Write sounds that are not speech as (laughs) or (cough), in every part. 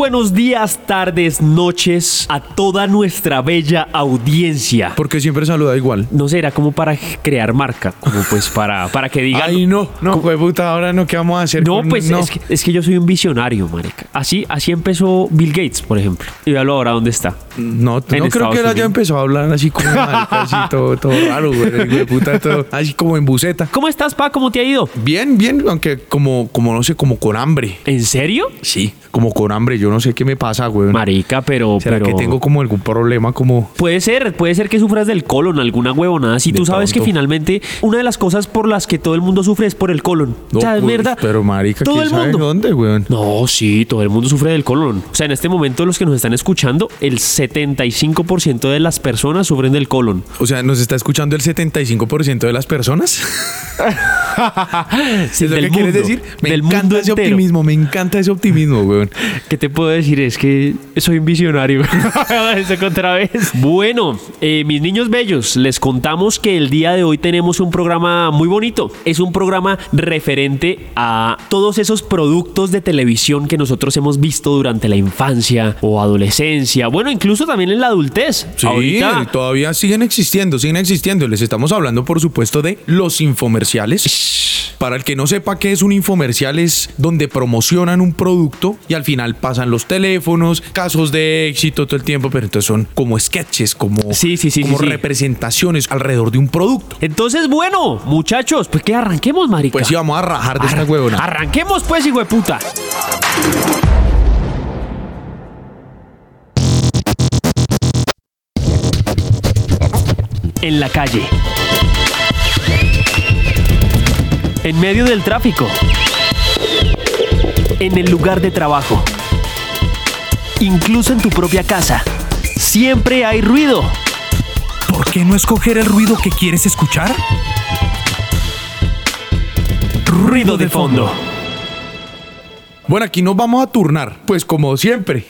Buenos días, tardes, noches a toda nuestra bella audiencia. Porque siempre saluda igual. No sé, era como para crear marca, como pues para, para que digan. Ay, no, no, de puta, ahora no, ¿qué vamos a hacer? No, con- pues Es, que, es que yo soy un visionario, marica. Así, así empezó Bill Gates, por ejemplo. Y véalo ahora dónde está. No, no creo Estados que él haya empezado a hablar así como marica, así (laughs) todo, todo raro, güey. puta, todo, así como en buceta. ¿Cómo estás, pa? ¿Cómo te ha ido? Bien, bien, aunque como, como no sé, como con hambre. ¿En serio? Sí, como con hambre. Yo no sé qué me pasa, güey. Marica, pero. ¿Será pero... que tengo como algún problema como... Puede ser, puede ser que sufras del colon, alguna huevonada. Si De tú sabes que finalmente una de las cosas por las que todo el mundo sufre es por el colon. o sea, es pues, verdad. Pero marica, todo ¿quién el sabe mundo. dónde, güey? No, sí, todo el mundo sufre del colon. O sea, en este momento los que nos están escuchando, el 75% de las personas sufren del colon. O sea, ¿nos está escuchando el 75% de las personas? (laughs) (laughs) Sí, ¿Es lo que quieres decir? Me del encanta mundo ese entero. optimismo, me encanta ese optimismo, (laughs) güey. ¿Qué te puedo decir? Es que soy un visionario. (laughs) Eso otra vez. Bueno, eh, mis niños bellos, les contamos que el día de hoy tenemos un programa muy bonito. Es un programa referente a todos esos productos de televisión que nosotros hemos visto durante la infancia o adolescencia. Bueno, incluso también en la adultez. Sí, Ahorita. todavía siguen existiendo, siguen existiendo. Les estamos hablando, por supuesto, de los infomerciales. Para el que no sepa qué es un infomercial, es donde promocionan un producto y al final pasan los teléfonos, casos de éxito todo el tiempo, pero entonces son como sketches, como, Sí, sí, sí, como representaciones alrededor de un producto. Entonces, bueno, muchachos, pues que arranquemos, marica. Pues sí, vamos a rajar de esta huevona. Arranquemos pues, hijo de puta. En la calle. En medio del tráfico. En el lugar de trabajo. Incluso en tu propia casa. Siempre hay ruido. ¿Por qué no escoger el ruido que quieres escuchar? Ruido de fondo. Bueno, aquí nos vamos a turnar, pues como siempre.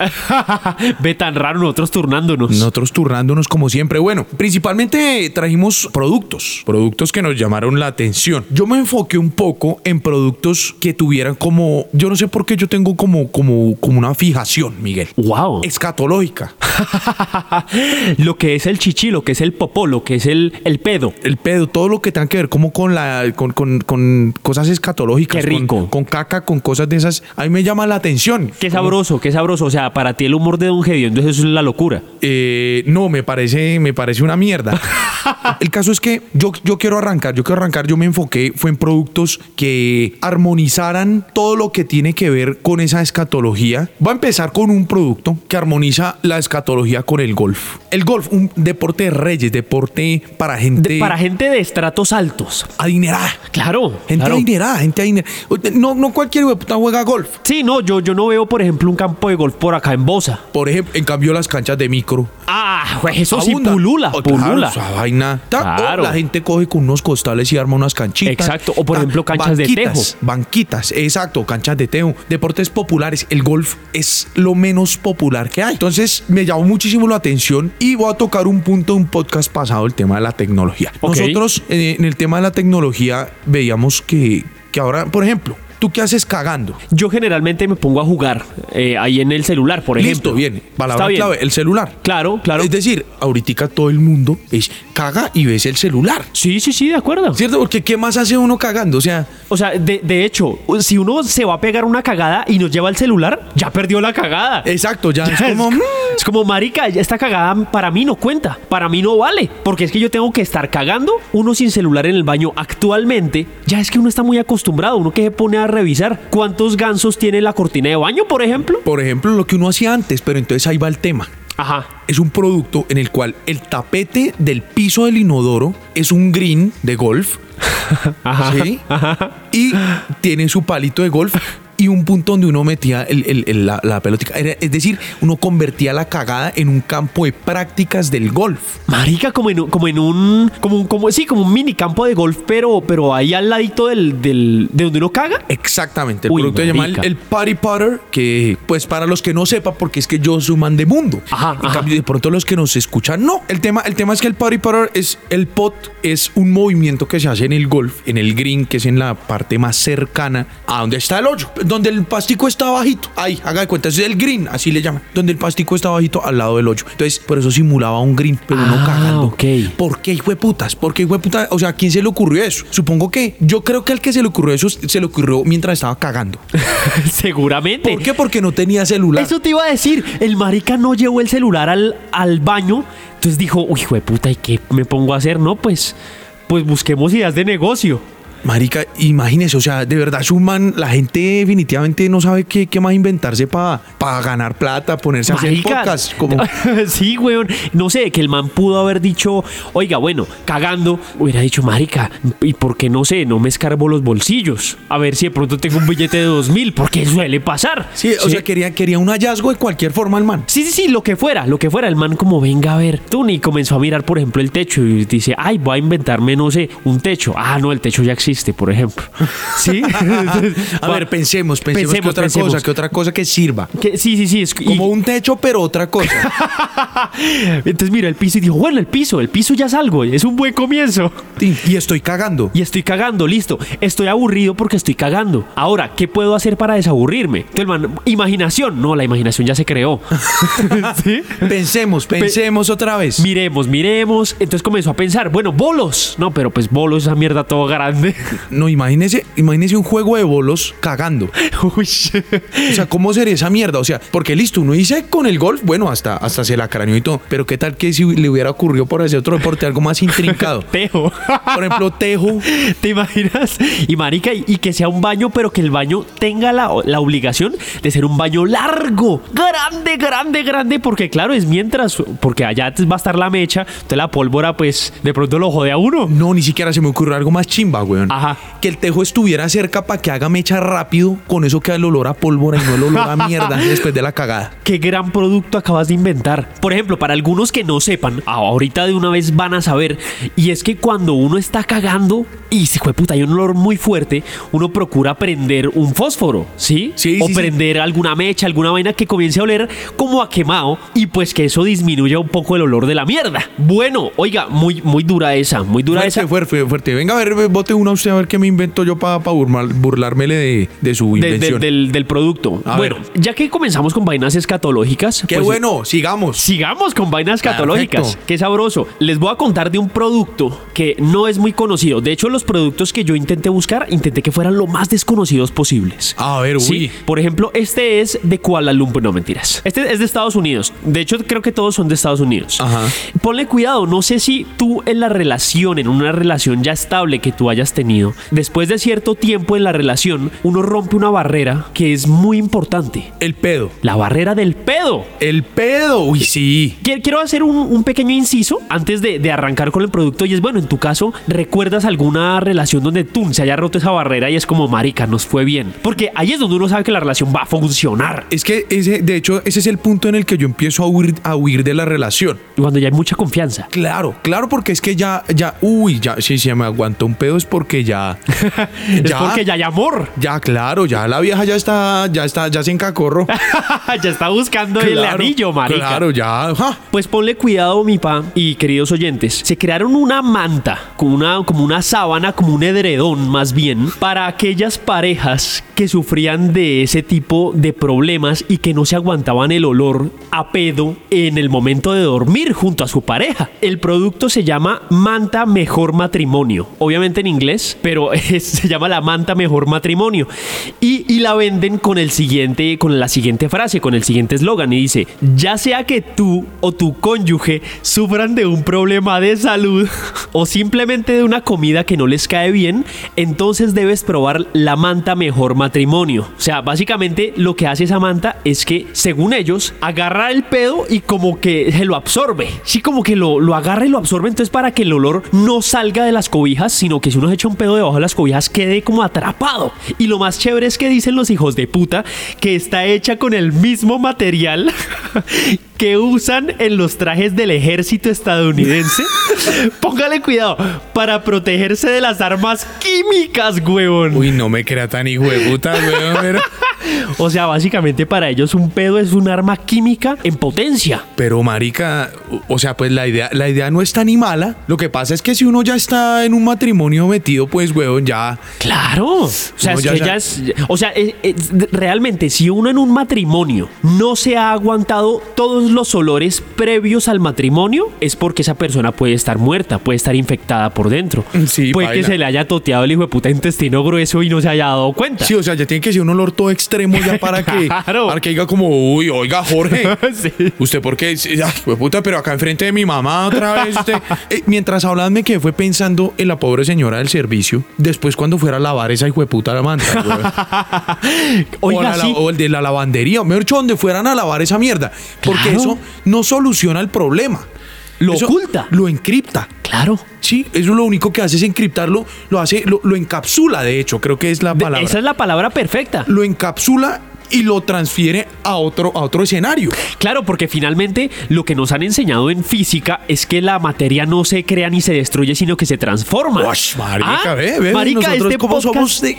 (laughs) Ve tan raro nosotros turnándonos. Nosotros turnándonos como siempre. Bueno, principalmente trajimos productos, productos que nos llamaron la atención. Yo me enfoqué un poco en productos que tuvieran como, yo no sé por qué yo tengo como, como, como una fijación, Miguel. Wow. Escatológica. (laughs) lo que es el chichi, lo que es el popó, lo que es el, el pedo. El pedo, todo lo que tenga que ver como con la, con, con- con cosas escatológicas. Qué rico. Con, con caca, con cosas de esas. A mí me llama la atención. Qué sabroso, qué sabroso. O sea, para ti el humor de Don Gediondo eso es la locura. Eh, no, me parece, me parece una mierda. (laughs) El caso es que yo, yo quiero arrancar, yo quiero arrancar, yo me enfoqué, fue en productos que armonizaran todo lo que tiene que ver con esa escatología. Va a empezar con un producto que armoniza la escatología con el golf. El golf, un deporte de reyes, deporte para gente De- para gente de estratos altos. adinerada. Claro. Gente claro. adinerada, gente adinerada. No, no cualquier puta juega golf. Sí, no, yo, yo no veo, por ejemplo, un campo de golf por acá en Bosa. Por ejemplo, en cambio las canchas de micro Ah, güey, eso sí Abunda. pulula, Oh, claro, pulula. esa vaina. O Claro. la gente coge con unos costales y arma unas canchitas. Exacto, o por Ta- ejemplo, canchas de tejo. Banquitas, exacto, canchas de tejo. Deportes populares. El golf es lo menos popular que hay. Entonces me llamó muchísimo la atención y voy a tocar un punto de un podcast pasado, el tema de la tecnología. Nosotros eh, en el tema de la tecnología veíamos que, que ahora, por ejemplo, ¿tú qué haces cagando? Yo generalmente me pongo a jugar eh, ahí en el celular, por ejemplo. Listo, bien. Palabra Está bien. clave, el celular. Claro, claro. Es decir, ahorita todo el mundo es caga y ves el celular. Sí, sí, sí, de acuerdo. ¿Cierto? Porque ¿qué más hace uno cagando? O sea, O sea, de, de hecho, si uno se va a pegar una cagada y nos lleva el celular, ya perdió la cagada. exacto, ya (laughs) es como... mm, es como, marica, esta cagada para mí no cuenta, para mí no vale, porque es que yo tengo que estar cagando, uno sin celular en el baño actualmente, ya es que uno está muy acostumbrado, uno que se pone a revisar cuántos gansos tiene la cortina de baño, por ejemplo. Por ejemplo, lo que uno hacía antes, pero entonces ahí va el tema. Ajá. Es un producto en el cual el tapete del piso del inodoro es un green de golf. (laughs) Ajá. ¿sí? Y tiene su palito de golf y un punto donde uno metía el- el- el- la, la Es decir, uno convertía la cagada en un campo de prácticas del golf. Marica, como en, un- como en un, como un, como, sí, como un mini campo de golf, pero, pero ahí al ladito del, del, de donde uno caga. Exactamente, el Uy, producto se llama el, Party Putter, que pues para los que no sepan, porque es que yo soy un man de mundo. Ajá, en ajá. cambio, de pronto los que nos escuchan, no. El tema, el tema es que el Party Putter es el pot, es un movimiento que se hace en el golf, en el green, que es en la parte más cercana a donde está el hoyo. Donde el pastico está bajito. Ahí, haga de cuenta, es el green, así le llaman. Donde el pastico está bajito al lado del hoyo. Entonces, por eso simulaba un green, pero no Ah, cagando. ok. ¿Por qué, hijo de putas? ¿Por qué, hijo de puta? O sea, ¿a quién se le ocurrió eso? Supongo que yo creo que al que se le ocurrió eso se le ocurrió mientras estaba cagando. (laughs) Seguramente. ¿Por qué? Porque no tenía celular. Eso te iba a decir. El marica no llevó el celular al, al baño. Entonces dijo, uy, hijo de puta, ¿y qué me pongo a hacer? No, pues, pues busquemos ideas de negocio. Marica, imagínese, o sea, de verdad, man, la gente definitivamente no sabe qué, qué más inventarse para ganar plata, ponerse a hacer Marica. podcast. Como, (laughs) sí, weón. No sé, que el man pudo haber dicho, oiga, bueno, cagando, hubiera dicho, marica, ¿y por qué no sé? No me escarbo los bolsillos. A ver si de pronto tengo un billete de dos mil, porque suele pasar. sí, o sea, quería, quería un hallazgo de cualquier forma el man. Sí, sí, sí, lo que fuera, lo que fuera. El man como venga a ver. Tú ni comenzó a mirar, por ejemplo, el techo y dice, ay, voy a inventarme, no sé, un techo. Ah, no, el techo ya existe, por ejemplo. (laughs) Sí. (laughs) A ver, pensemos, pensemos, que otra pensemos. cosa, que otra cosa que sirva. Que- sí, sí, sí. es- y- Como un techo, pero otra cosa. (laughs) Entonces mira el piso y dijo, bueno, el piso, el piso ya es algo, es un buen comienzo. Y estoy cagando. Y estoy cagando, listo. Estoy aburrido porque estoy cagando. Ahora, ¿qué puedo hacer para desaburrirme? Entonces, man, imaginación. No, la imaginación ya se creó. ¿Sí? Pensemos, pensemos otra vez. Miremos, miremos. Entonces comenzó a pensar, bueno, bolos. No, pero pues bolos, esa mierda todo grande. No, imagínese, imagínese un juego de bolos cagando. Uy. O sea, ¿cómo sería esa mierda? O sea, porque listo, uno dice con el golf, bueno, hasta, hasta se la craneó y todo. Pero ¿qué tal que si le hubiera ocurrido por hacer otro deporte algo más intrincado? (laughs) Tejo. Por ejemplo, tejo. ¿Te imaginas? Y marica, y, y que sea un baño, pero que el baño tenga la, la obligación de ser un baño largo, grande, grande, grande, porque claro, es mientras, porque allá va a estar la mecha, entonces la pólvora, pues, de pronto lo jode a uno. No, ni siquiera se me ocurrió algo más chimba, weón. Ajá. Que el tejo estuviera cerca para que haga mecha rápido. Con eso queda el olor a pólvora y no el olor a mierda (laughs) después de la cagada. Qué gran producto acabas de inventar. Por ejemplo, para algunos que no sepan, ahorita de una vez van a saber, y es que cuando uno está cagando y se fue puta, hay un olor muy fuerte, uno procura prender un fósforo, ¿sí? Sí, o sí, sí. prender alguna mecha, alguna vaina que comience a oler como a quemado y pues que eso disminuya un poco el olor de la mierda. Bueno, oiga, muy, muy dura esa, muy dura Fuerte, esa. fuerte, fuerte, fuerte. Venga, a ver, bote una usted a ver qué me invento yo para burlármele de, de su de- de- invención. del, del producto. A bueno, ver. ya que comenzamos con vainas escatológicas. Qué pues, bueno, sigamos. Sigamos con vainas escatológicas. Perfecto. Qué sabroso. Les voy a contar de un producto que no es muy conocido. De hecho, los productos que yo intenté buscar, intenté que fueran lo más desconocidos posibles. A ver, Sí, uy. por ejemplo, este es de Kuala Lumpur, no mentiras. Este es de Estados Unidos. De hecho, creo que todos son de Estados Unidos. Ajá. Ponle cuidado, no sé si tú en la relación, en una relación ya estable que tú hayas tenido, después de cierto tiempo en la relación, uno rompe una barrera que es muy importante. El pedo. La barrera del pedo. El pedo. Uy, sí. Qui- Quiero hacer un, un pequeño inciso antes de, de arrancar con el producto y es bueno, en tu caso, ¿recuerdas alguna relación donde tú se haya roto esa barrera y es como, marica, nos fue bien? Porque ahí es donde uno sabe que la relación va a funcionar. Es que ese, de hecho, ese es el punto en el que yo empiezo a huir, a huir de la relación. Cuando ya hay mucha confianza. Claro, claro, porque es que ya, ya, uy, ya, si se me aguantó un pedo es porque ya, (laughs) Es porque ya hay amor. ya, claro, ya la vieja ya está, ya está, ya se encacorro. (laughs) ya está buscando el anillo, marica. Claro, ya, ajá. Pues ponle cuidado, mi pa y queridos oyentes. Se crearon una manta, como una, como una sábana, como un edredón más bien, para aquellas parejas que sufrían de ese tipo de problemas y que no se aguantaban el olor a pedo en el momento de dormir junto a su pareja. El producto se llama Manta Mejor Matrimonio. Obviamente en inglés, pero (laughs) es- se llama la Manta Mejor Matrimonio. Y, y la venden con el siguiente, con la siguiente frase, con el siguiente eslogan. Y dice, ya sea que tú o tu cónyuge sufran de un problema de salud (laughs) o simplemente de una comida que no les cae bien, entonces debes probar la manta mejor matrimonio. O sea, básicamente lo que hace esa manta es que, según ellos, agarra el pedo y como que se lo absorbe. Sí, como que lo, lo agarra y lo absorbe. Entonces, para que el olor no salga de las cobijas, sino que si uno se echa un pedo debajo de las cobijas, quede como atrapado. Y lo más chévere es que dicen los hijos de puta que está hecha con el mismo material (laughs) que usan en los trajes del ejército estadounidense. (laughs) Póngale cuidado, para protegerse de las armas químicas, huevón. Uy, no me crea tan hijo de puta, weón. pero- (laughs) O sea, básicamente para ellos un pedo es un arma química en potencia. Pero, marica, o sea, pues la idea, la idea no está ni mala. Lo que pasa es que si uno ya está en un matrimonio metido, pues, weón, ya... Claro. O sea, es ya- que ya- ya es- O sea, es- es- realmente, si uno en un matrimonio no se ha aguantado todos los olores previos al matrimonio, es porque esa persona puede estar muerta, puede estar infectada por dentro. Sí, puede baila. que se le haya toteado el hijo de puta intestino grueso y no se haya dado cuenta. Sí, o sea, ya tiene que ser un olor todo extremo ya para (laughs) que, Claro. para que diga como, uy, oiga, Jorge. (laughs) Sí. ¿Usted por qué? Ay, hijo de puta, pero acá enfrente de mi mamá otra vez usted. (laughs) Eh, mientras hablaban me quedé fue pensando en la pobre señora del servicio. Después cuando fuera a lavar esa hijo de puta la manta, o, Oiga, la- sí. o el de la lavandería, mejor dicho, donde fueran a lavar esa mierda. Porque Claro. Eso no soluciona el problema. Lo Eso oculta. Lo encripta. Claro. Sí, eso lo único que hace es encriptarlo, lo hace, lo, lo encapsula, de hecho, creo que es la palabra. Esa es la palabra perfecta. Lo encapsula y lo transfiere a otro, a otro escenario. Claro, porque finalmente lo que nos han enseñado en física es que la materia no se crea ni se destruye, sino que se transforma. Ush, marica, Ah, ve, ve, marica, nosotros este cómo podcast somos de...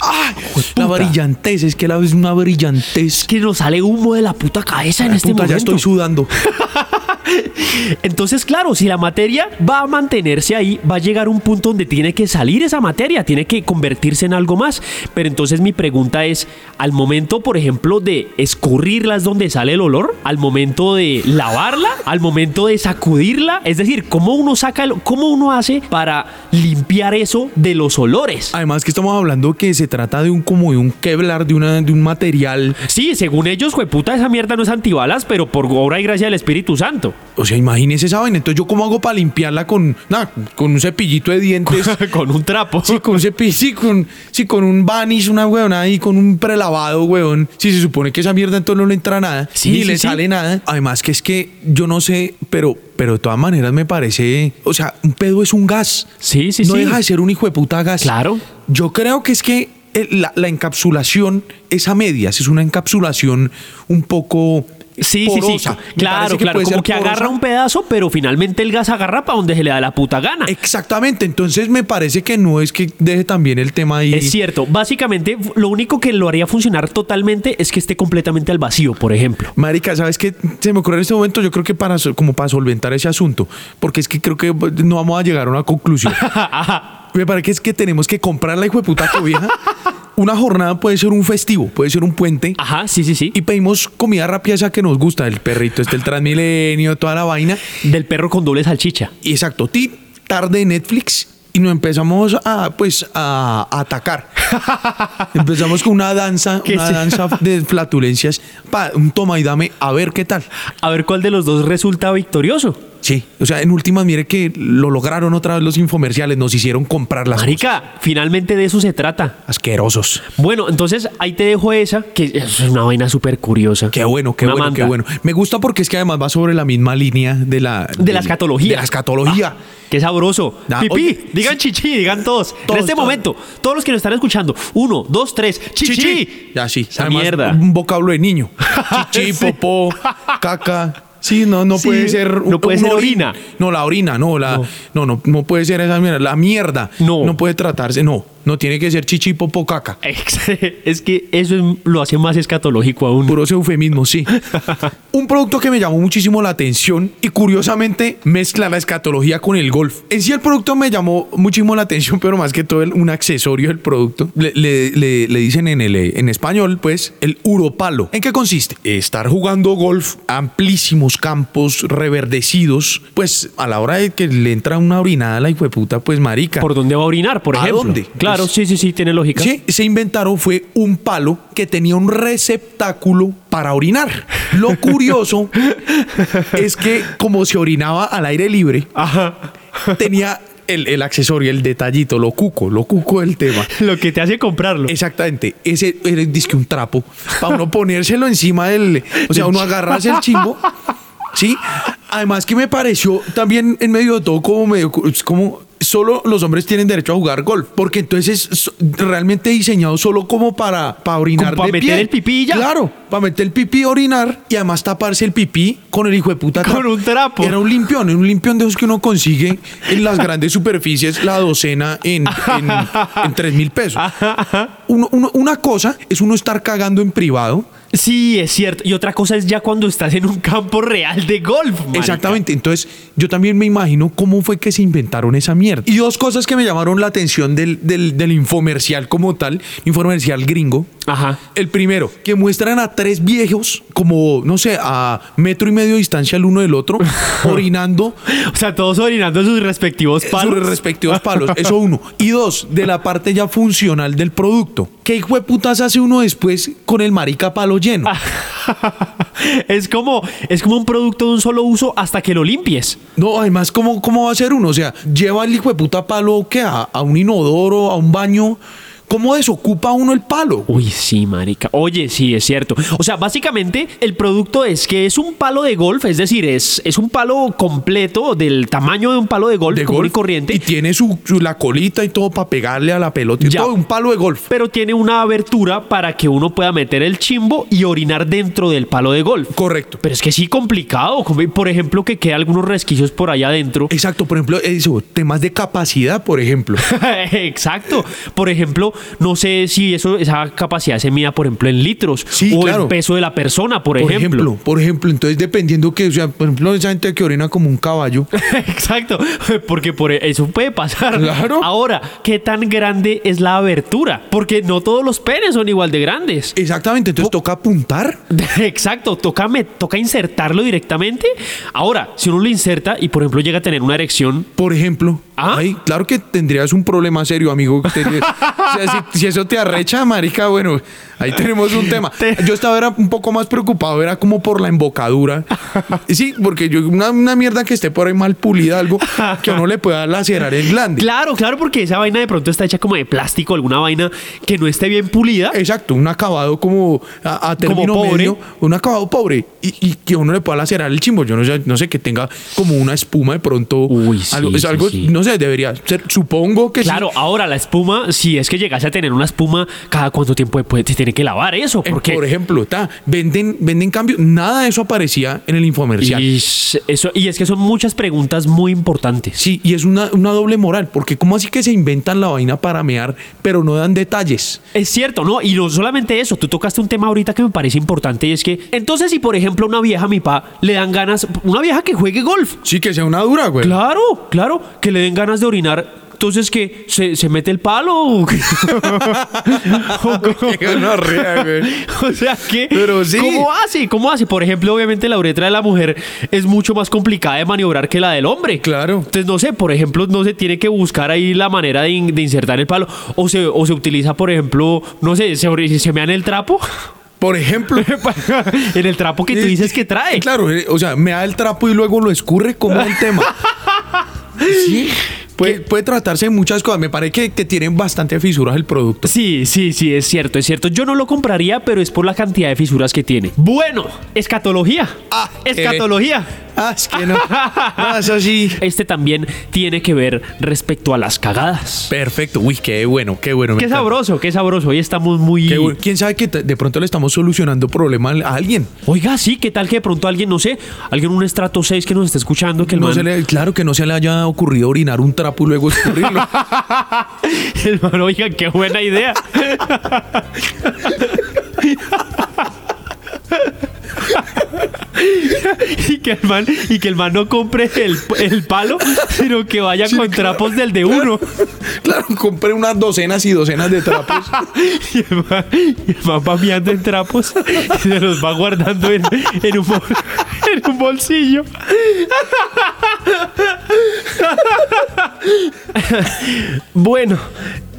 ¡Ay! La brillantez, es que la es una brillantez. que nos sale humo de la puta cabeza en este puta, momento. ya estoy sudando. (laughs) (laughs) Entonces, claro, si la materia va a mantenerse ahí, va a llegar un punto donde tiene que salir esa materia, tiene que convertirse en algo más. Pero entonces mi pregunta es, al momento, por ejemplo, de escurrirla es donde sale el olor, al momento de lavarla, al momento de sacudirla, es decir, ¿cómo uno saca, el- cómo uno hace para limpiar eso de los olores? Además que estamos hablando que se trata de un como de un Kevlar, de, una, de un material. Sí, según ellos, jueputa, esa mierda no es antibalas, pero por obra y gracia del Espíritu Santo. O sea, imagínese esa vaina. Entonces, ¿yo cómo hago para limpiarla con, nada, con un cepillito de dientes? (laughs) Con un trapo. Sí, con un cepillo, sí, con, sí, con un vanish, una weona ahí, con un prelavado, weón. Si se supone que esa mierda entonces no le entra nada, Sí, ni sí, le sí. sale nada. Además que es que yo no sé, pero, pero de todas maneras me parece, o sea, un pedo es un gas. Sí, sí, no sí. deja de ser un hijo de puta gas. Claro. Yo creo que es que el- la, la encapsulación es a medias, es una encapsulación un poco Sí, sí, sí. Me Claro, claro. Como que agarra un pedazo, pero finalmente el gas agarra para donde se le da la puta gana. Exactamente, entonces me parece que no es que deje también el tema ahí. Es cierto. Básicamente, lo único que lo haría funcionar totalmente es que esté completamente al vacío, por ejemplo. Marica, ¿sabes qué? Se me ocurre en este momento, yo creo que para, como para solventar ese asunto, porque es que creo que no vamos a llegar a una conclusión. (laughs) Me parece que es que tenemos que comprar la hijo de puta cobija. Una jornada puede ser un festivo, puede ser un puente. Ajá, sí, sí, sí. Y pedimos comida rápida esa que nos gusta, el perrito, este, el transmilenio, toda la vaina. Del perro con doble salchicha. Exacto, ti, tarde de Netflix y nos empezamos a, pues, a, a atacar. (laughs) empezamos con una danza, ¿Qué una danza de flatulencias, pa, un toma y dame, a ver qué tal. A ver cuál de los dos resulta victorioso. Sí, o sea, en últimas, mire que lo lograron otra vez los infomerciales, nos hicieron comprar las cosas. Marica, finalmente de eso se trata. Asquerosos. Bueno, entonces ahí te dejo esa, que es una vaina súper curiosa. Qué bueno, qué Una bueno, qué bueno. Me gusta porque es que además va sobre la misma línea de la... De la escatología. De la escatología. Ah, qué sabroso. Da- Pipí, oye, digan chichi, digan todos. Todos, en este todos. momento, todos los que nos están escuchando, uno, dos, tres, chichi. Ya sí. Esa Además, mierda. Un vocablo de niño. (laughs) Chichi, Sí. popó, caca. Sí, no, no Sí, puede ser. no puede ser orín. orina. No, la orina, no, la, No. no. no, no, puede ser esa mierda. La mierda. No. No puede tratarse, no. No tiene que ser chichi, popó, caca. (laughs) Es que eso es- lo hace más escatológico aún. Puros eufemismos, sí. (laughs) Un producto que me llamó muchísimo la atención y curiosamente mezcla la escatología con el golf. En sí el producto me llamó muchísimo la atención, pero más que todo el- un accesorio del producto. Le, le- le- le dicen en, el, en español, pues, el uropalo. ¿En qué consiste? Estar jugando golf, amplísimos campos reverdecidos, pues a la hora de que le entra una orinada a la hijueputa, pues marica. ¿Por dónde va a orinar, por ¿A ejemplo? dónde? Claro, Pues- sí, sí, sí, tiene lógica. Sí, se inventaron fue un palo que tenía un receptáculo para orinar. Lo (laughs) curioso es que como se orinaba al aire libre, Ajá. tenía el, el accesorio, el detallito, lo cuco, lo cuco del tema. (laughs) Lo que te hace comprarlo. Exactamente, ese era disque un trapo para uno ponérselo encima del, o sea, uno agarrarse el chimbo. (laughs) Sí, además que me pareció también en medio de todo como medio, es como solo los hombres tienen derecho a jugar golf, porque entonces es realmente diseñado solo como para, para orinar Como para de meter pie. el pipí y ya. Claro, para meter el pipí, orinar y además taparse el pipí con el hijo de puta Con un trapo. Era un limpión, un limpión de esos que uno consigue en las grandes superficies, la docena en, en, en 3 mil pesos. (laughs) Uno- uno- una cosa es uno estar cagando en privado. Sí, es cierto. Y otra cosa es ya cuando estás en un campo real de golf. marica. Exactamente. Entonces, yo también me imagino cómo fue que se inventaron esa mierda. Y dos cosas que me llamaron la atención del, del, del infomercial como tal, infomercial gringo. Ajá. El primero, que muestran a tres viejos, como, no sé, a metro y medio de distancia el uno del otro, (laughs) orinando O sea, todos orinando sus respectivos palos. sus respectivos (laughs) palos. Eso uno. Y dos, de la parte ya funcional del producto. ¿Qué hijo de putas hace uno después con el marica palo lleno? (laughs) es como es como un producto de un solo uso hasta que lo limpies. No, además, ¿cómo, ¿cómo va a ser uno? O sea, lleva el hijo de puta palo ¿qué? A, a un inodoro, a un baño. ¿Cómo desocupa uno el palo? Uy, sí, marica. Oye, sí, es cierto. O sea, básicamente el producto es que es un palo de golf, es decir, es, es un palo completo del tamaño de un palo de golf De común y golf. corriente. Y tiene su, su- la colita y todo para pegarle a la pelota. Y Ya. todo un palo de golf. pero tiene una abertura para que uno pueda meter el chimbo y orinar dentro del palo de golf. Correcto. Pero es que sí complicado, por ejemplo, que quede algunos resquicios por allá adentro. Exacto, por ejemplo, eso, temas de capacidad, por ejemplo. (laughs) Exacto. Por ejemplo, no sé si eso, esa capacidad se mida, por ejemplo, en litros Sí, o claro. el peso de la persona, por, Por ejemplo. ejemplo, por ejemplo, entonces dependiendo que, o sea, por ejemplo, esa gente que orina como un caballo. (laughs) Exacto, porque por eso puede pasar. Claro. Ahora, ¿qué tan grande es la abertura? Porque no todos los penes son igual de grandes. Exactamente, entonces toca apuntar. (laughs) Exacto, toca, me- toca insertarlo directamente. Ahora, si uno lo inserta y por ejemplo llega a tener una erección, Por ejemplo, ¿Ah? ay, claro que tendrías un problema serio, amigo. (laughs) O sea, si, si eso te arrecha, marica, bueno, ahí tenemos un tema. Te- Yo estaba era un poco más preocupado, era como por la embocadura. Sí, porque yo una, una mierda que esté por ahí mal pulida, algo que uno le pueda lacerar el glande. claro, claro, porque esa vaina de pronto está hecha como de plástico, alguna vaina que no esté bien pulida. Exacto, un acabado como a, a término pobre. medio, un acabado pobre y, y que uno le pueda lacerar el chimbo. Yo no sé, no sé que tenga como una espuma de pronto. Uy, sí, algo, es algo, sí. no sé, debería ser, supongo que sí. Claro, ahora la espuma, si es que llegase a tener una espuma, ¿cada cuánto tiempo después se tiene que lavar eso? Porque Por ejemplo, ta, venden, venden cambio. Nada de eso aparecía en el infomercial. y, eso, y es que son muchas preguntas muy importantes. Sí, y es una, una doble moral, porque ¿cómo así que se inventan la vaina para mear, pero no dan detalles? Es cierto, ¿no? Y no solamente eso, tú tocaste un tema ahorita que me parece importante y es que, entonces si por ejemplo una vieja, mi pa, le dan ganas, una vieja que juegue golf, Sí, que sea una dura, güey. claro, claro, que le den ganas de orinar, entonces que se, se mete el palo o, qué? (laughs) (laughs) O sea, sí. ¿Cómo hace? ¿Cómo hace? Por ejemplo, obviamente la uretra de la mujer es mucho más complicada de maniobrar que la del hombre. Claro. Entonces, no sé, por ejemplo, no se tiene que buscar ahí la manera de, in- de insertar el palo. O se, o se utiliza, por ejemplo, no sé, se, se me en el trapo. Por ejemplo. (laughs) en el trapo que tú dices que trae. Claro, eh, o sea, me da el trapo y luego lo escurre como el tema. Sí. Puede, puede tratarse de muchas cosas. Me parece que, que tienen bastante fisuras el producto. Sí, sí, sí, es cierto, es cierto. Yo no lo compraría, pero es por la cantidad de fisuras que tiene. Bueno, escatología. Ah, escatología. Ah, es que no. No, eso sí. (laughs) Este también tiene que ver respecto a las cagadas. Perfecto. Uy, qué bueno, qué bueno. Qué sabroso, qué sabroso. Hoy estamos muy. Qué bueno. ¿Quién sabe que de pronto le estamos solucionando problemas a alguien? Oiga, sí, ¿qué tal que de pronto alguien, no sé, alguien un estrato 6 que nos está escuchando, que el No man, se le- claro que no se le haya ocurrido orinar un trapo y luego escurrirlo. (laughs) el man, oiga, qué buena idea. (laughs) (laughs) y que el man, y que el man no compre el, el palo, sino que vaya con trapos del de uno. (laughs) claro, compré unas docenas y docenas de trapos. (laughs) Y el man, y el man va mirando en trapos y se los va guardando en, en un, bol- en un bolsillo. bueno,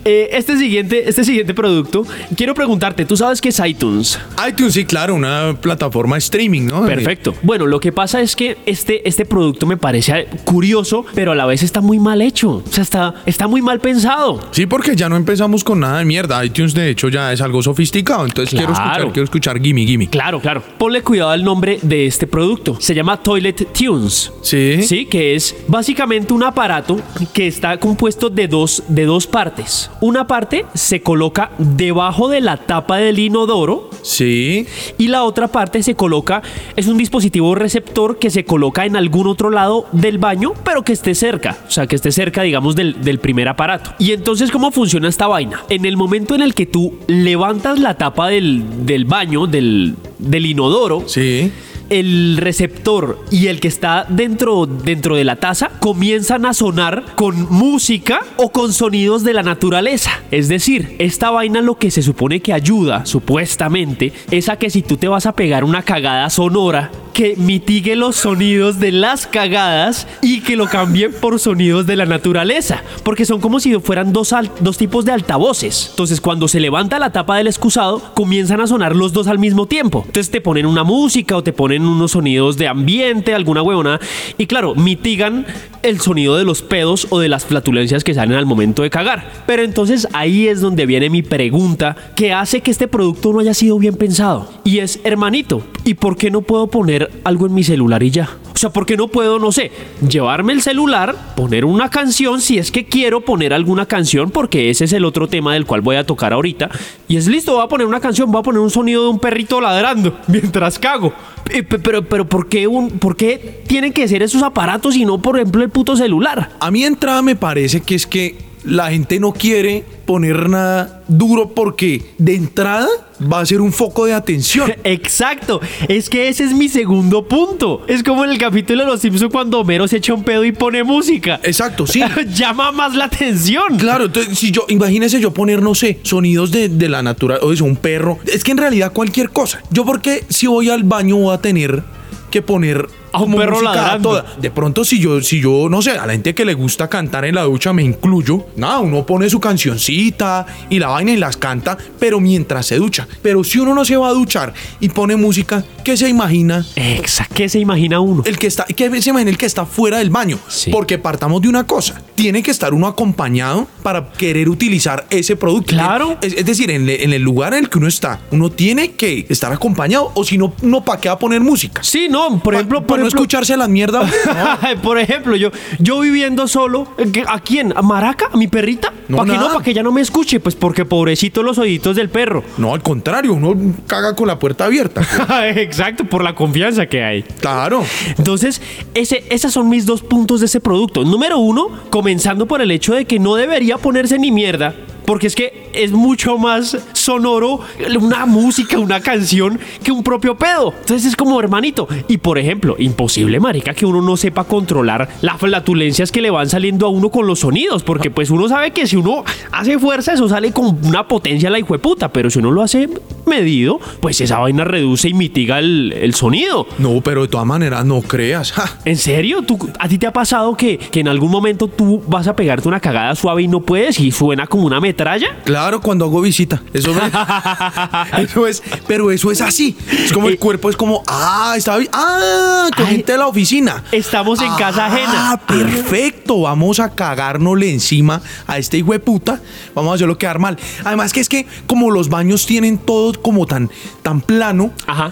eh, este, siguiente, este siguiente producto, quiero preguntarte, ¿tú sabes qué es iTunes? iTunes, sí, claro, una plataforma de streaming, ¿no? Perfecto. Bueno, lo que pasa es que este, este producto me parece curioso, pero a la vez está muy mal hecho. O sea, está, está muy mal pensado. Sí, porque ya no empezamos con nada de mierda. iTunes, de hecho, ya es algo sofisticado. Entonces quiero escuchar, quiero escuchar Gimme Gimme. Claro, claro. Ponle cuidado al nombre de este producto. Se llama Toilet Tunes. Sí. Sí, que es básicamente un aparato que está compuesto de dos, de dos partes. Una parte se coloca debajo de la tapa del inodoro Sí. y la otra parte se coloca, es un dispositivo receptor que se coloca en algún otro lado del baño, pero que esté cerca, o sea, que esté cerca, digamos, del, del primer aparato. Y entonces, ¿cómo funciona esta vaina? En el momento en el que tú levantas la tapa del, del baño, del, del inodoro, Sí. El receptor y el que está dentro, dentro de la taza comienzan a sonar con música o con sonidos de la naturaleza. Es decir, esta vaina lo que se supone que ayuda, supuestamente, es a que si tú te vas a pegar una cagada sonora, que mitigue los sonidos de las cagadas y que lo cambie por sonidos de la naturaleza. Porque son como si fueran dos, dos tipos de altavoces. Entonces, cuando se levanta la tapa del excusado, comienzan a sonar los dos al mismo tiempo. Entonces, te ponen una música o te ponen unos sonidos de ambiente, alguna huevona. Y claro, mitigan el sonido de los pedos o de las flatulencias que salen al momento de cagar. Pero entonces ahí es donde viene mi pregunta que hace que este producto no haya sido bien pensado. Y es, hermanito, ¿y por qué no puedo poner algo en mi celular y ya? Sea, ¿por qué no puedo, no sé, llevarme el celular, poner una canción si es que quiero poner alguna canción? Porque ese es el otro tema del cual voy a tocar ahorita. Y es listo, voy a poner una canción, voy a poner un sonido de un perrito ladrando (laughs) mientras cago. Eh, pe- Pero, pero, ¿por, qué un, ¿por qué tienen que ser esos aparatos y no, por ejemplo, el puto celular? A mí entrada me parece que es que la gente no quiere poner nada duro porque de entrada va a ser un foco de atención. (laughs) Exacto, es que ese es mi segundo punto. Es como en el capítulo de Los Simpsons cuando Homero se echa un pedo y pone música. Exacto, sí. (laughs) Llama más la atención. Claro, entonces si yo, imagínese yo poner, no sé, sonidos de, de la naturaleza, o eso, un perro. Es que en realidad cualquier cosa. Yo porque si voy al baño voy a tener que poner A un perro ladrando. De pronto si yo, si yo, no sé, a la gente que le gusta cantar en la ducha me incluyo. Nada, uno pone su cancioncita y la vaina y las canta, pero mientras se ducha. Pero si uno no se va a duchar y pone música, ¿qué se imagina? Exacto, ¿qué se imagina uno? El que está, ¿qué se imagina el que está fuera del baño? Sí. Porque partamos de una cosa. Tiene que estar uno acompañado para querer utilizar ese producto. Claro. Es, es decir, en, le- en el lugar en el que uno está, uno tiene que estar acompañado. O si no, no ¿para qué va a poner música? Sí, no, por Pa- ejemplo, por no escucharse las mierdas. (laughs) por ejemplo, yo, yo viviendo solo, ¿qué- ¿a quién? ¿A Maraca? ¿A mi perrita? No, ¿Para qué no? ¿Para que ella no me escuche? Pues porque pobrecito los oíditos del perro. No, al contrario, uno caga con la puerta abierta. (laughs) Exacto, por la confianza que hay. Claro. Entonces, ese, esos son mis dos puntos de ese producto. Número uno, comenzando por el hecho de que no debería ponerse ni mierda. Porque es que es mucho más sonoro una música, una canción que un propio pedo. Entonces es como hermanito. Y por ejemplo, imposible, marica, que uno no sepa controlar las flatulencias que le van saliendo a uno con los sonidos. Porque pues uno sabe que si uno hace fuerza, eso sale con una potencia la hijueputa. Pero si uno lo hace medido, pues esa vaina reduce y mitiga el, el sonido. No, pero de todas maneras, no creas. Ja. ¿En serio? ¿Tú, ¿A ti te ha pasado que, que en algún momento tú vas a pegarte una cagada suave y no puedes y suena como una metralla? Claro, cuando hago visita. Eso, me- (laughs) eso es, pero eso es así. Es como el cuerpo es como, ah, está. Ah, con Ay, gente de la oficina. estamos en casa ajena. Ah, perfecto. Vamos a cagárnosle encima a este hijo de puta. Vamos a hacerlo quedar mal. Además que es que como los baños tienen todo como tan, tan plano, Ajá.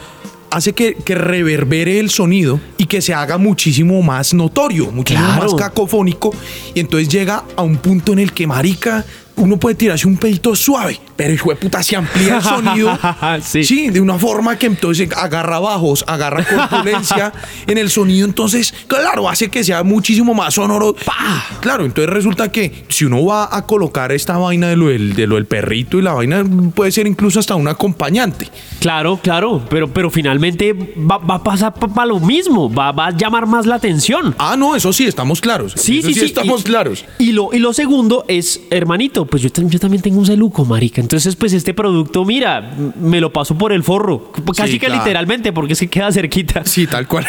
hace que, que reverbere el sonido y que se haga muchísimo más notorio, muchísimo Claro. más cacofónico. Y entonces llega a un punto en el que, marica, uno puede tirarse un pedito suave, pero hijo de puta se amplía el sonido. (laughs) Sí. de una forma que entonces agarra bajos, agarra corpulencia (laughs) en el sonido. Entonces, claro, hace que sea muchísimo más sonoro. ¡Pah! Claro, entonces resulta que si uno va a colocar esta vaina de lo del, de lo del perrito y la vaina, puede ser incluso hasta un acompañante. Claro, claro, pero, pero finalmente va, va a pasar para lo mismo, va, va a llamar más la atención. Ah, no, eso sí, estamos claros. Sí, Eso sí, sí. estamos y, claros. Y lo, y lo segundo es, hermanito, pues yo, yo también tengo un celuco, marica. Entonces, pues este producto, mira, me lo paso por el forro. Casi Sí, que claro. literalmente, porque es que queda cerquita. Sí, tal cual.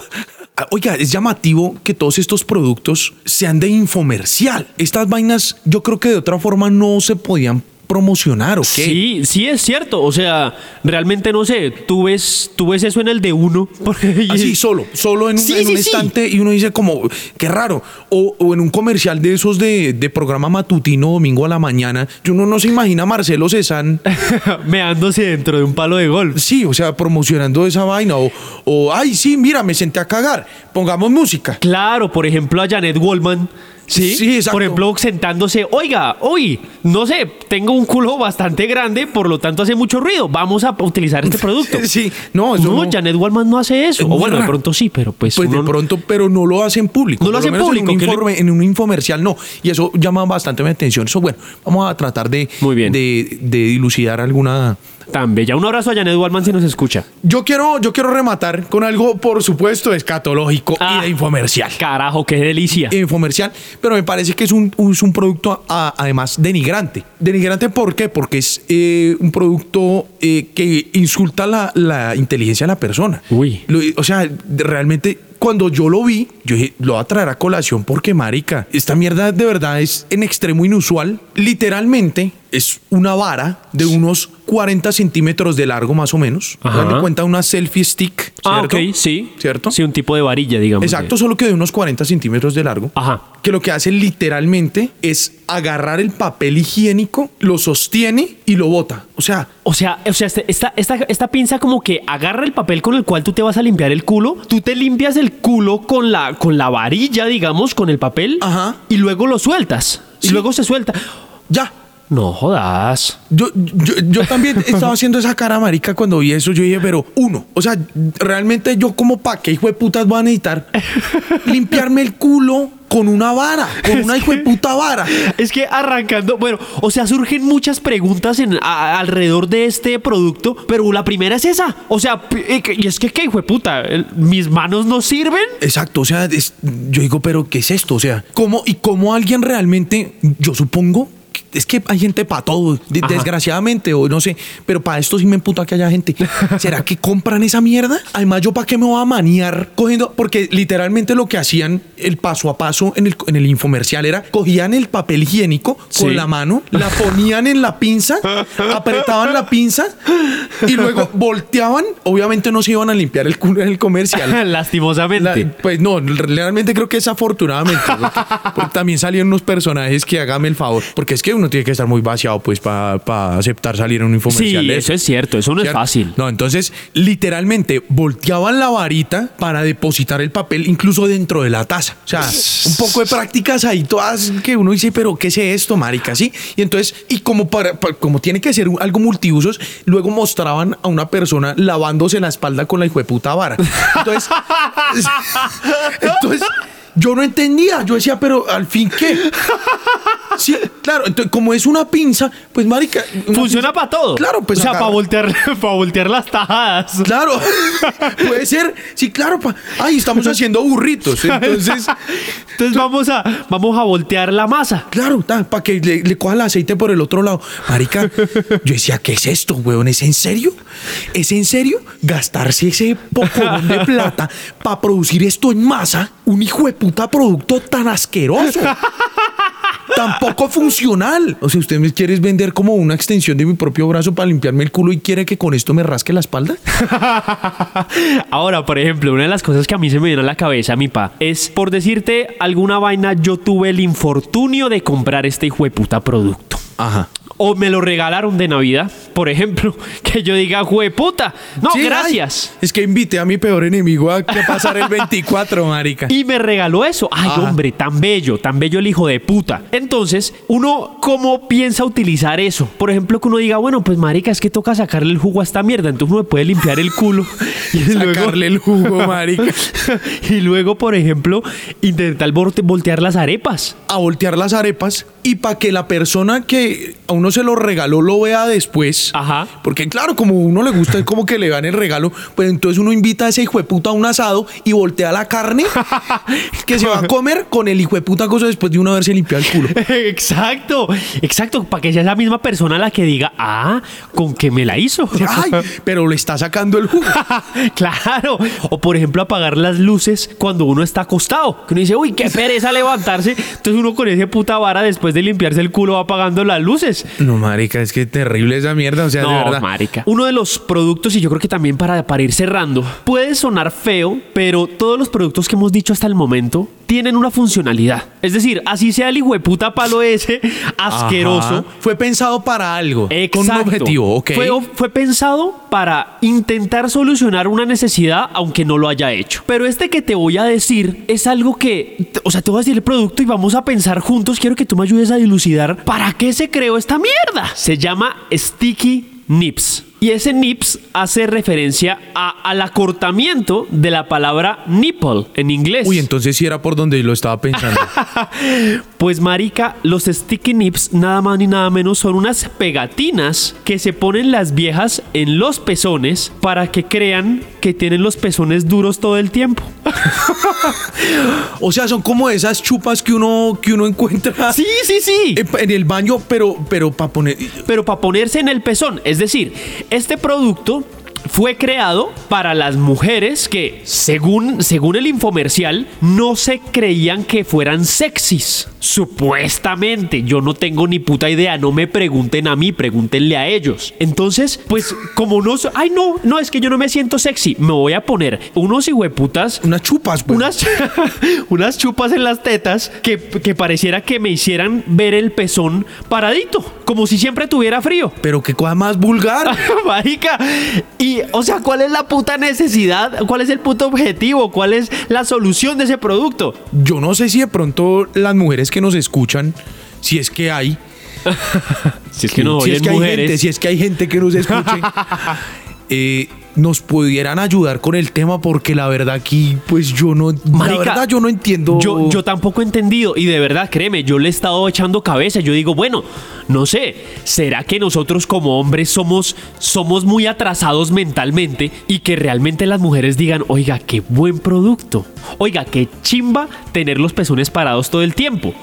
(laughs) ah, oiga, es llamativo que todos estos productos sean de infomercial. Estas vainas yo creo que de otra forma no se podían promocionar, ¿o qué? Sí, sí es cierto. O sea, realmente no sé, tú ves, tú ves eso en el de uno. (laughs) porque- Así, solo, solo en, un- Sí, en sí, un sí. estante y uno dice como, qué raro. O, o en un comercial de esos de, de programa matutino domingo a la mañana, y uno no se imagina a Marcelo Cezanne, (laughs) meándose dentro de un palo de golf. sí, o sea, promocionando esa vaina. O, o, ay, sí, mira, me senté a cagar, pongamos música. Claro, por ejemplo, a Janet Wallman. Sí, Sí, exacto. Por ejemplo, sentándose, oiga, hoy, no sé, tengo un culo bastante grande, por lo tanto hace mucho ruido. Vamos a utilizar este (laughs) producto. Sí, no, eso no, no- Janet Wallman no hace eso. Es O bueno, de pronto sí, pero pues. Pues de no- pronto, pero no lo hace en público. No lo hace en público, En un, le- informe- en un infomercial no. Y eso llama bastante mi atención. Eso, bueno, vamos a tratar de, Muy bien. de, de dilucidar alguna. Tan bella. Un abrazo a Janet Wallman si nos escucha. Yo quiero, yo quiero rematar con algo, por supuesto, escatológico Ah. y de infomercial. Carajo, qué delicia. Infomercial, pero me parece que es un, es un producto a- además denigrante. Denigrante, ¿por qué? Porque es eh, un producto eh, que insulta la, la inteligencia de la persona. Uy. Lo- o sea, realmente cuando yo lo vi, yo dije, lo voy a traer a colación porque, marica, esta mierda de verdad es en extremo inusual. Literalmente es una vara de unos 40 centímetros de largo más o menos. Dale cuenta una selfie stick. Ah, ok, sí. ¿Cierto? Sí, un tipo de varilla, digamos. Exacto, solo que de unos 40 centímetros de largo. Ajá. Que lo que hace literalmente es agarrar el papel higiénico, lo sostiene y lo bota. O sea, O sea, o sea este- esta, esta, esta pinza como que agarra el papel con el cual tú te vas a limpiar el culo, tú te limpias el culo con la, con la varilla, digamos, con el papel, Ajá. y luego lo sueltas. Y luego se suelta. ya. No jodas. Yo, yo, yo también (laughs) estaba haciendo esa cara marica cuando vi eso. Yo dije, pero uno, o sea, realmente yo como pa' qué hijo de putas voy a necesitar (laughs) limpiarme el culo con una vara, con una hijo de puta vara. Es que arrancando, bueno, o sea, surgen muchas preguntas en, a- alrededor de este producto, pero la primera es esa. O sea, eh, y es que, ¿qué hijo de puta? ¿Mis manos no sirven? Exacto, o sea, es- yo digo, pero ¿qué es esto? O sea, ¿cómo y cómo alguien realmente, yo supongo, es que hay gente para todo, de- desgraciadamente, o no sé, pero para esto sí me emputa que haya gente. (laughs) ¿Será que compran esa mierda? Además, ¿yo para qué me voy a maniar cogiendo? Porque literalmente lo que hacían el paso a paso en el, en el infomercial era, cogían el papel higiénico con Sí. la mano, la ponían en la pinza, (laughs) apretaban la pinza y luego volteaban. Obviamente no se iban a limpiar el culo en el comercial. (laughs) Lastimosamente. La- pues no, realmente creo que es afortunadamente. Porque, porque también salieron unos personajes que hágame el favor. Porque es que uno tiene que estar muy vaciado pues para aceptar salir en un infomercial. sí, eso es cierto, eso no es fácil. No, entonces literalmente volteaban la varita para depositar el papel incluso dentro de la taza. O sea, un poco de prácticas ahí todas que uno dice, pero ¿qué es esto, marica? Sí. Y entonces, y como para, pa- como tiene que ser algo multiusos, luego mostraban a una persona lavándose la espalda con la hijueputa vara. Entonces, (laughs) entonces yo no entendía. Yo decía, pero al fin qué. (laughs) Sí, claro. Entonces, como es una pinza, pues marica. Funciona pinza- para todo. Claro, pues O sea, para voltear, (laughs) para voltear las tajadas. Claro, (laughs) puede ser. Sí, claro. pa- Ay, estamos haciendo burritos. Entonces, Entonces vamos a, vamos a voltear la masa. claro, para que le, le coja el aceite por el otro lado. Marica, yo decía, ¿qué es esto, weón? ¿Es en serio? ¿Es en serio gastarse ese poco de plata para producir esto en masa? Un hijo de puta producto tan asqueroso. Tan poco funcional. O sea, ¿usted me quiere vender como una extensión de mi propio brazo para limpiarme el culo y quiere que con esto me rasque la espalda? (laughs) Ahora, por ejemplo, una de las cosas que a mí se me viene a la cabeza, mi pa, es por decirte alguna vaina, yo tuve el infortunio de comprar este hijo de puta producto. Ajá. O me lo regalaron de Navidad, por ejemplo, (laughs) que yo diga, puta. No, Sí, gracias. ay, es que invité a mi peor enemigo a que pasar el 24, marica. (laughs) Y me regaló eso. Ay, Ajá. hombre, tan bello, tan bello el hijo de puta. Entonces, uno, ¿cómo piensa utilizar eso? Por ejemplo, que uno diga, bueno, pues marica, es que toca sacarle el jugo a esta mierda. Entonces uno me puede limpiar el culo. (laughs) Y Sacarle el jugo, marica. y luego, por ejemplo, intentar volte- voltear las arepas. A voltear las arepas y para que la persona que a uno se lo regaló lo vea después. Ajá. Porque claro, como a uno le gusta, es como que le dan el regalo, pues entonces uno invita a ese hijo de puta a un asado y voltea la carne (laughs) que se va a comer con el hijo de puta cosa después de uno haberse limpiado el culo. (laughs) Exacto, exacto, para que sea esa misma persona la que diga, ah, con que me la hizo. (laughs) Ay, pero le está sacando el jugo. claro. O por ejemplo, apagar las luces cuando uno está acostado. Que uno dice, uy, qué pereza levantarse. Entonces uno con ese puta vara después de limpiarse el culo va apagando las luces. No, marica, es que terrible esa mierda, o sea, de No, verdad. marica. Uno de los productos, y yo creo que también para, para ir cerrando, puede sonar feo, pero todos los productos que hemos dicho hasta el momento tienen una funcionalidad. Es decir, así sea el puta palo ese asqueroso. Ajá. Fue pensado para algo, con un Exacto. objetivo, ok. Fue, fue pensado para intentar solucionar una necesidad, aunque no lo haya hecho. Pero este que te voy a decir es algo que, o sea, te voy a decir el producto y vamos a pensar juntos. Quiero que tú me ayudes a dilucidar para qué se creó esta mierda. Se llama Sticky Nips. Y ese nips hace referencia a- al acortamiento de la palabra nipple en inglés. Uy, entonces sí era por donde lo estaba pensando. (laughs) Pues marica, los sticky nips nada más ni nada menos son unas pegatinas que se ponen las viejas en los pezones para que crean que tienen los pezones duros todo el tiempo. (laughs) o sea, son como esas chupas que uno, que uno encuentra (laughs) Sí, sí, sí. en, en el baño, pero, pero para poner... Pero para ponerse en el pezón, es decir, este producto fue creado para las mujeres que, según, según el infomercial, no se creían que fueran sexys. Supuestamente, yo no tengo ni puta idea, no me pregunten a mí, pregúntenle a ellos. Entonces, pues como no, so- ay no, no es que yo no me siento sexy, me voy a poner unos hijueputas Unas chupas, pues. unas, (laughs) unas chupas en las tetas que, que pareciera que me hicieran ver el pezón paradito, como si siempre tuviera frío. Pero qué cosa más vulgar. (laughs) Marica, y o sea, ¿cuál es la puta necesidad? ¿Cuál es el puto objetivo? ¿Cuál es la solución de ese producto? Yo no sé si de pronto las mujeres que nos escuchan, si es que hay, (laughs) Si es que no si es que hay gente, si es que hay gente que nos escuche, (laughs) eh, nos pudieran ayudar con el tema porque la verdad aquí, pues yo no, la verdad yo no entiendo. Yo, yo tampoco he entendido y de verdad, créeme, yo le he estado echando cabeza. Yo digo, bueno, no sé, ¿será que nosotros como hombres somos, somos muy atrasados mentalmente y que realmente las mujeres digan, oiga, qué buen producto? Oiga, qué chimba tener los pezones parados todo el tiempo.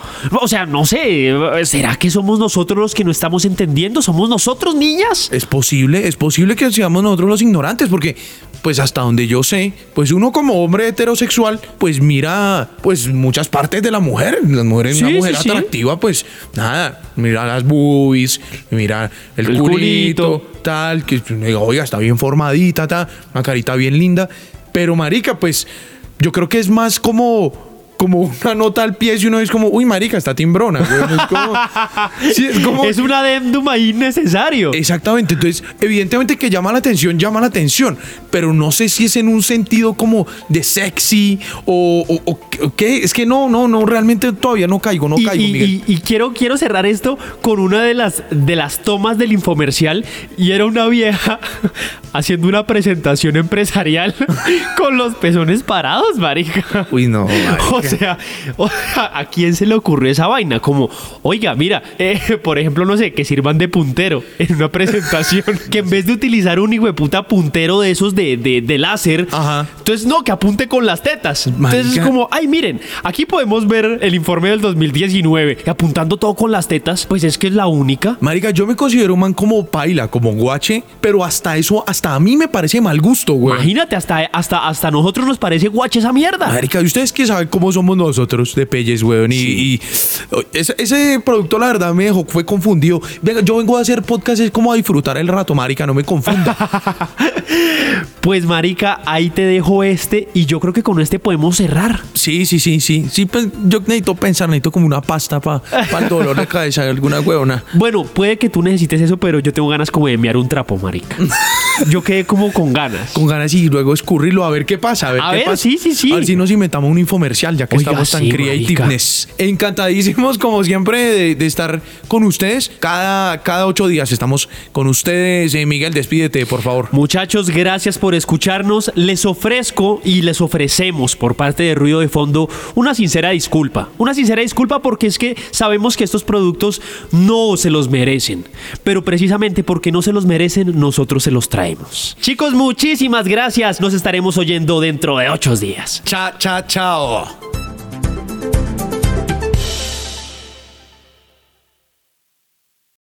O sea, no sé, ¿será que somos nosotros los que no estamos entendiendo? ¿Somos nosotros, niñas? Es posible, es posible que seamos nosotros los ignorantes, porque, pues hasta donde yo sé, pues uno como hombre heterosexual, pues mira, pues muchas partes de la mujer. La mujer es Sí, una mujer sí, sí. atractiva, pues nada, mira las boobies, mira el, El culito, culito. tal, que oiga, está bien formadita, tal, una carita bien linda. Pero marica, pues yo creo que es más como como una nota al pie y uno es como, uy, marica, está timbrona. güey. Es como, (laughs) sí, es como, Es un adendum ahí necesario. Exactamente, entonces evidentemente que llama la atención, llama la atención, pero no sé si es en un sentido como de sexy o, o- o- o qué, es que no, no, no, realmente todavía no caigo, no y, caigo, y- Miguel. y- y quiero, quiero cerrar esto con una de las, de las tomas del infomercial y era una vieja (laughs) haciendo una presentación empresarial (laughs) con los pezones parados, marica. Uy, no, O sea, o sea, ¿a quién se le ocurrió esa vaina? Como, oiga, mira, eh, por ejemplo, no sé, que sirvan de puntero en una presentación, (laughs) que en vez de utilizar un hijo de puta puntero de esos de, de, de láser, Ajá. entonces no, que apunte con las tetas. Entonces es como, ay, miren, aquí podemos ver el informe del 2019, y apuntando todo con las tetas, pues es que es la única. Marica, yo me considero un man como paila, como guache, pero hasta eso, hasta a mí me parece mal gusto, güey. Imagínate, hasta, hasta, hasta a nosotros nos parece guache esa mierda. Marica, ¿y ustedes que saben cómo somos nosotros de pelles, weón? Y, y- ese, ese producto, la verdad, me dejó, fue confundido. Venga, yo vengo a hacer podcast, es como a disfrutar el rato, marica, no me confunda. (laughs) Pues, marica, ahí te dejo este y yo creo que con este podemos cerrar. Sí, sí, sí, sí. Sí, pues, yo necesito pensar, necesito como una pasta para el dolor de cabeza, alguna huevona. (laughs) Bueno, puede que tú necesites eso, pero yo tengo ganas como de enviar un trapo, marica. (laughs) yo quedé como con ganas. Con ganas y luego escurrirlo a ver qué pasa. A ver, A qué ver, pasa. sí, sí, sí. A ver si nos inventamos un infomercial, ya que Oiga, estamos tan sí, creativeness. Encantadísimos, como siempre, de, de estar con ustedes. Cada, cada ocho días estamos con ustedes. Eh, Miguel, despídete, por favor. Muchachos, gracias por escucharnos. Les ofrezco y les ofrecemos por parte de Ruido de Fondo una sincera disculpa. Una sincera disculpa porque es que sabemos que estos productos no se los merecen. Pero precisamente porque no se los merecen, nosotros se los traemos. Chicos, muchísimas gracias. Nos estaremos oyendo dentro de ocho días. Cha, cha, chao.